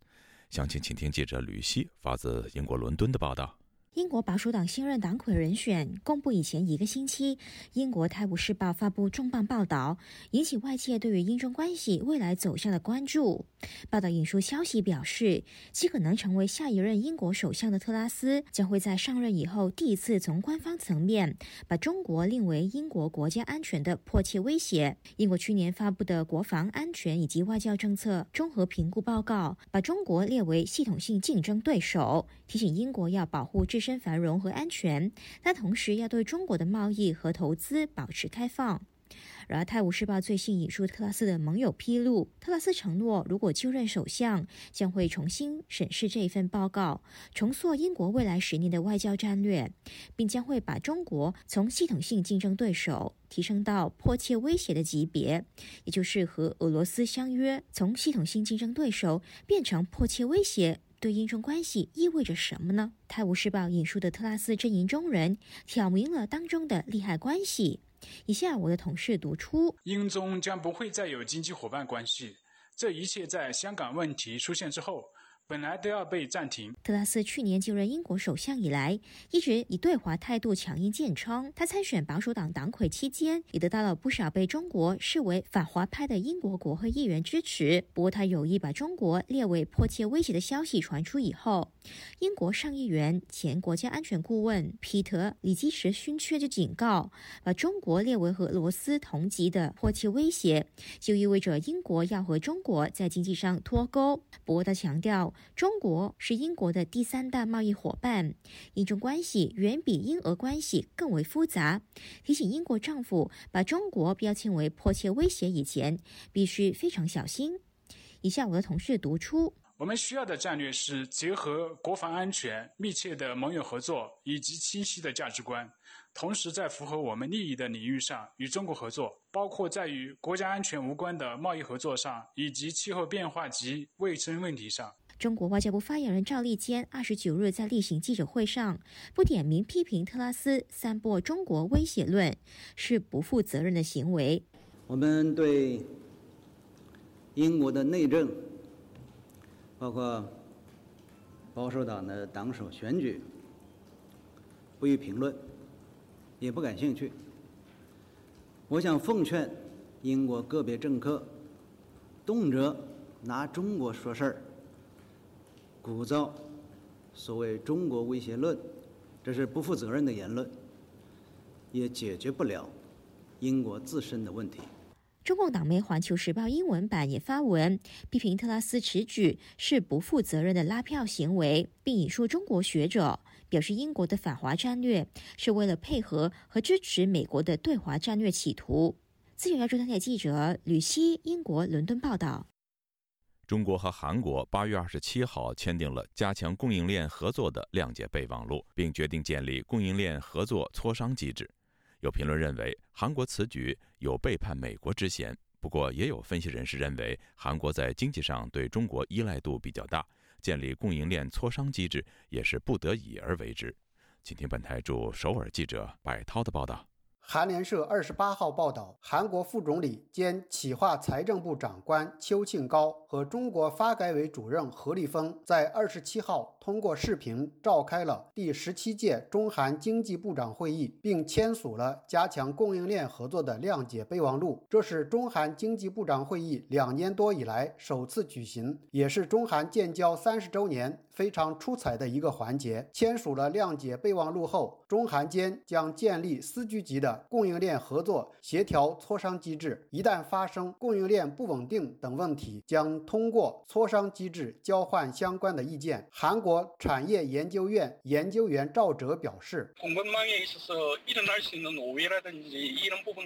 详情，请听记者吕希发自英国伦敦的报道。英国保守党新任党魁人选公布以前一个星期，英国《泰晤士报》发布重磅报道，引起外界对于英中关系未来走向的关注。报道引述消息表示，其可能成为下一任英国首相的特拉斯将会在上任以后第一次从官方层面把中国列为英国国家安全的迫切威胁。英国去年发布的国防安全以及外交政策综合评估报告把中国列为系统性竞争对手，提醒英国要保护自身。身繁荣和安全，但同时要对中国的贸易和投资保持开放。然而，《泰晤士报》最新引述特拉斯的盟友披露，特拉斯承诺，如果就任首相，将会重新审视这一份报告，重塑英国未来十年的外交战略，并将会把中国从系统性竞争对手提升到迫切威胁的级别，也就是和俄罗斯相约，从系统性竞争对手变成迫切威胁。对英中关系意味着什么呢？《泰晤士报》引述的特拉斯阵营中人挑明了当中的利害关系。以下我的同事读出：英中将不会再有经济伙伴关系，这一切在香港问题出现之后。本来都要被暂停。特拉斯去年就任英国首相以来，一直以对华态度强硬见称。他参选保守党党魁期间，也得到了不少被中国视为反华派的英国国会议员支持。不过，他有意把中国列为迫切威胁的消息传出以后，英国上议员前国家安全顾问皮特·里基什勋爵就警告：把中国列为和俄罗斯同级的迫切威胁，就意味着英国要和中国在经济上脱钩。不过，他强调。中国是英国的第三大贸易伙伴，英中关系远比英俄关系更为复杂。提醒英国政府把中国标签为迫切威胁以前，必须非常小心。以下我的同事读出：我们需要的战略是结合国防安全、密切的盟友合作以及清晰的价值观，同时在符合我们利益的领域上与中国合作，包括在与国家安全无关的贸易合作上，以及气候变化及卫生问题上。中国外交部发言人赵立坚二十九日在例行记者会上不点名批评特拉斯散播中国威胁论是不负责任的行为。我们对英国的内政，包括保守党的党首选举，不予评论，也不感兴趣。我想奉劝英国个别政客，动辄拿中国说事儿。鼓噪所谓“中国威胁论”，这是不负责任的言论，也解决不了英国自身的问题。中共党媒《环球时报》英文版也发文批评特拉斯此举是不负责任的拉票行为，并引述中国学者表示，英国的反华战略是为了配合和支持美国的对华战略企图。自由亚洲电台记者吕希，英国伦敦报道。中国和韩国八月二十七号签订了加强供应链合作的谅解备忘录，并决定建立供应链合作磋商机制。有评论认为，韩国此举有背叛美国之嫌。不过，也有分析人士认为，韩国在经济上对中国依赖度比较大，建立供应链磋商机制也是不得已而为之。请听本台驻首尔记者柏涛的报道。韩联社二十八号报道，韩国副总理兼企划财政部长官邱庆高和中国发改委主任何立峰在二十七号通过视频召开了第十七届中韩经济部长会议，并签署了加强供应链合作的谅解备忘录。这是中韩经济部长会议两年多以来首次举行，也是中韩建交三十周年非常出彩的一个环节。签署了谅解备忘录后，中韩间将建立司局级的。供应链合作协调磋商机制，一旦发生供应链不稳定等问题，将通过磋商机制交换相关的意见。韩国产业研究院研究员赵哲表示。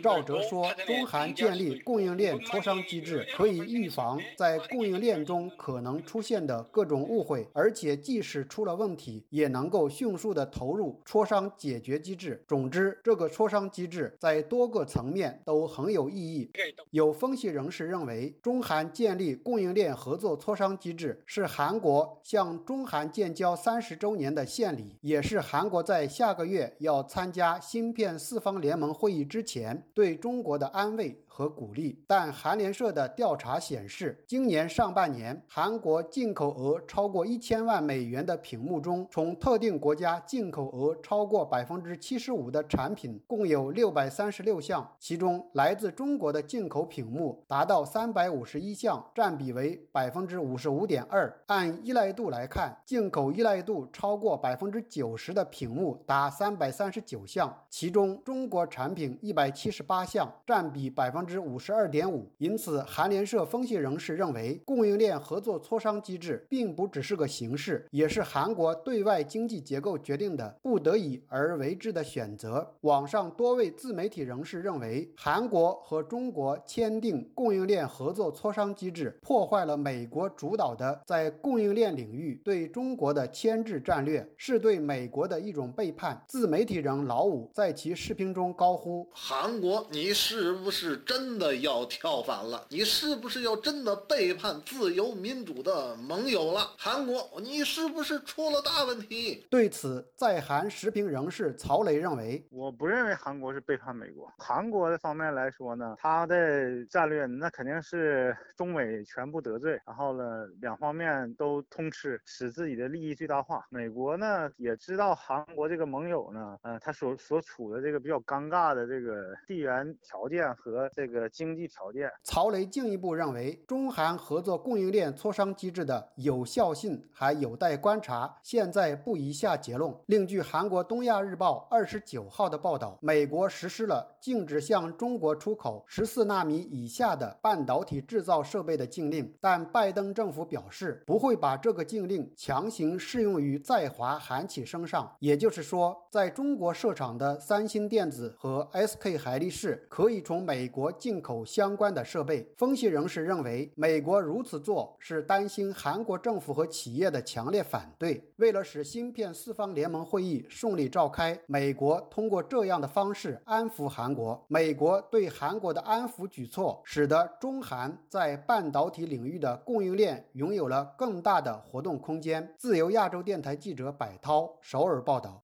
赵哲说，中韩建立供应链磋商机制，可以预防在供应链中可能出现的各种误会，而且即使出了问题，也能够迅速的投入磋商解决机制。总之，这个磋商机制在多个层面都很有意义。有分析人士认为，中韩建立供应链合作磋商机制是韩国向中韩建建交三十周年的献礼，也是韩国在下个月要参加芯片四方联盟会议之前对中国的安慰。和鼓励，但韩联社的调查显示，今年上半年韩国进口额超过一千万美元的屏幕中，从特定国家进口额超过百分之七十五的产品共有六百三十六项，其中来自中国的进口屏幕达到三百五十一项，占比为百分之五十五点二。按依赖度来看，进口依赖度超过百分之九十的屏幕达三百三十九项，其中中国产品一百七十八项，占比百分。之五十二点五，因此韩联社分析人士认为，供应链合作磋商机制并不只是个形式，也是韩国对外经济结构决定的不得已而为之的选择。网上多位自媒体人士认为，韩国和中国签订供应链合作磋商机制，破坏了美国主导的在供应链领域对中国的牵制战略，是对美国的一种背叛。自媒体人老五在其视频中高呼：“韩国，你是不是？”真的要跳反了？你是不是要真的背叛自由民主的盟友了？韩国，你是不是出了大问题？对此，在韩时评人士曹雷认为，我不认为韩国是背叛美国。韩国的方面来说呢，他的战略那肯定是中美全部得罪，然后呢，两方面都通吃，使自己的利益最大化。美国呢也知道韩国这个盟友呢，呃，他所所处的这个比较尴尬的这个地缘条件和。这个经济条件，曹雷进一步认为，中韩合作供应链磋商机制的有效性还有待观察，现在不宜下结论。另据韩国东亚日报二十九号的报道，美国实施了禁止向中国出口十四纳米以下的半导体制造设备的禁令，但拜登政府表示不会把这个禁令强行适用于在华韩企身上。也就是说，在中国设厂的三星电子和 SK 海力士可以从美国。进口相关的设备，分析人士认为，美国如此做是担心韩国政府和企业的强烈反对。为了使芯片四方联盟会议顺利召开，美国通过这样的方式安抚韩国。美国对韩国的安抚举措，使得中韩在半导体领域的供应链拥有了更大的活动空间。自由亚洲电台记者柏涛首尔报道。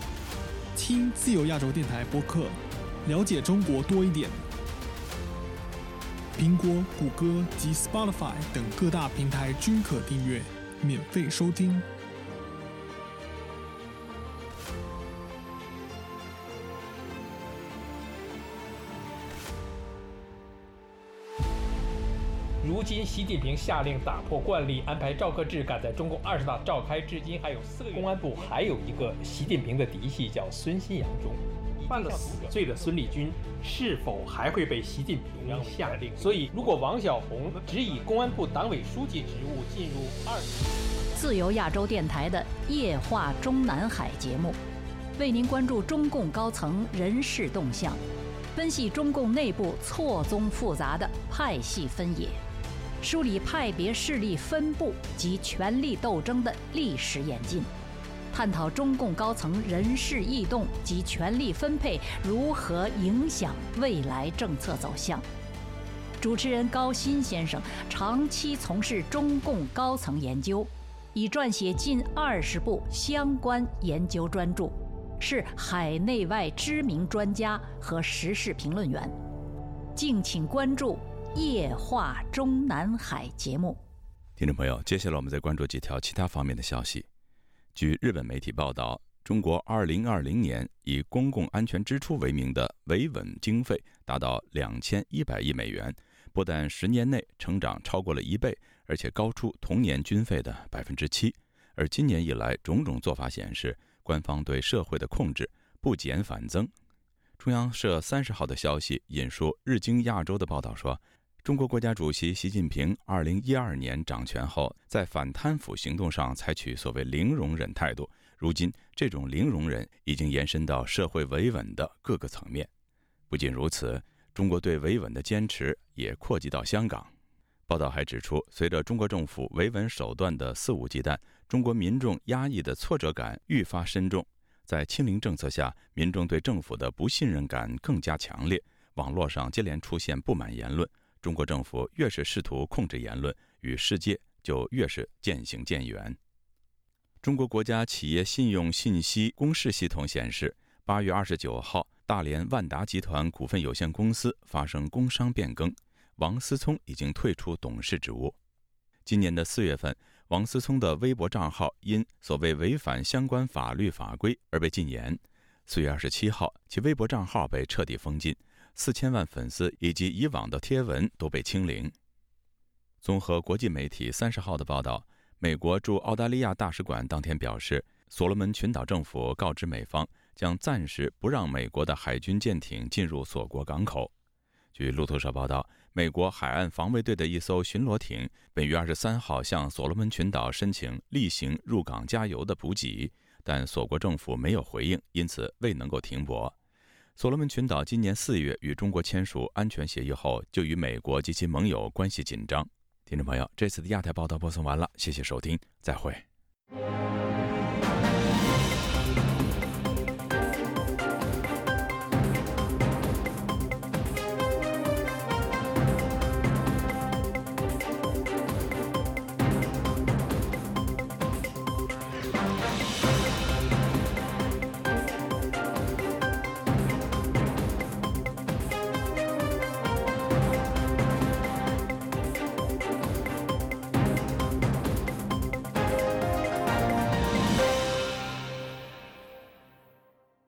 听自由亚洲电台播客，了解中国多一点。苹果、谷歌及 Spotify 等各大平台均可订阅，免费收听。如今，习近平下令打破惯例，安排赵克志赶在中共二十大召开至今还有四个月。公安部还有一个习近平的嫡系，叫孙新阳中。犯了死罪的孙立军是否还会被习近平下令？所以，如果王小红只以公安部党委书记职务进入二，自由亚洲电台的夜话中南海节目，为您关注中共高层人事动向，分析中共内部错综复杂的派系分野。梳理派别势力分布及权力斗争的历史演进，探讨中共高层人事异动及权力分配如何影响未来政策走向。主持人高鑫先生长期从事中共高层研究，已撰写近二十部相关研究专著，是海内外知名专家和时事评论员。敬请关注。夜话中南海节目。听众朋友，接下来我们再关注几条其他方面的消息。据日本媒体报道，中国2020年以公共安全支出为名的维稳经费达到2100亿美元，不但十年内成长超过了一倍，而且高出同年军费的百分之七。而今年以来，种种做法显示，官方对社会的控制不减反增。中央社三十号的消息引述日经亚洲的报道说。中国国家主席习近平二零一二年掌权后，在反贪腐行动上采取所谓“零容忍”态度。如今，这种零容忍已经延伸到社会维稳的各个层面。不仅如此，中国对维稳的坚持也扩及到香港。报道还指出，随着中国政府维稳手段的肆无忌惮，中国民众压抑的挫折感愈发深重。在“清零”政策下，民众对政府的不信任感更加强烈，网络上接连出现不满言论。中国政府越是试图控制言论，与世界就越是渐行渐远。中国国家企业信用信息公示系统显示，八月二十九号，大连万达集团股份有限公司发生工商变更，王思聪已经退出董事职务。今年的四月份，王思聪的微博账号因所谓违反相关法律法规而被禁言。四月二十七号，其微博账号被彻底封禁。四千万粉丝以及以往的贴文都被清零。综合国际媒体三十号的报道，美国驻澳大利亚大使馆当天表示，所罗门群岛政府告知美方，将暂时不让美国的海军舰艇进入所国港口。据路透社报道，美国海岸防卫队的一艘巡逻艇本月二十三号向所罗门群岛申请例行入港加油的补给，但所国政府没有回应，因此未能够停泊。所罗门群岛今年四月与中国签署安全协议后，就与美国及其盟友关系紧张。听众朋友，这次的亚太报道播送完了，谢谢收听，再会。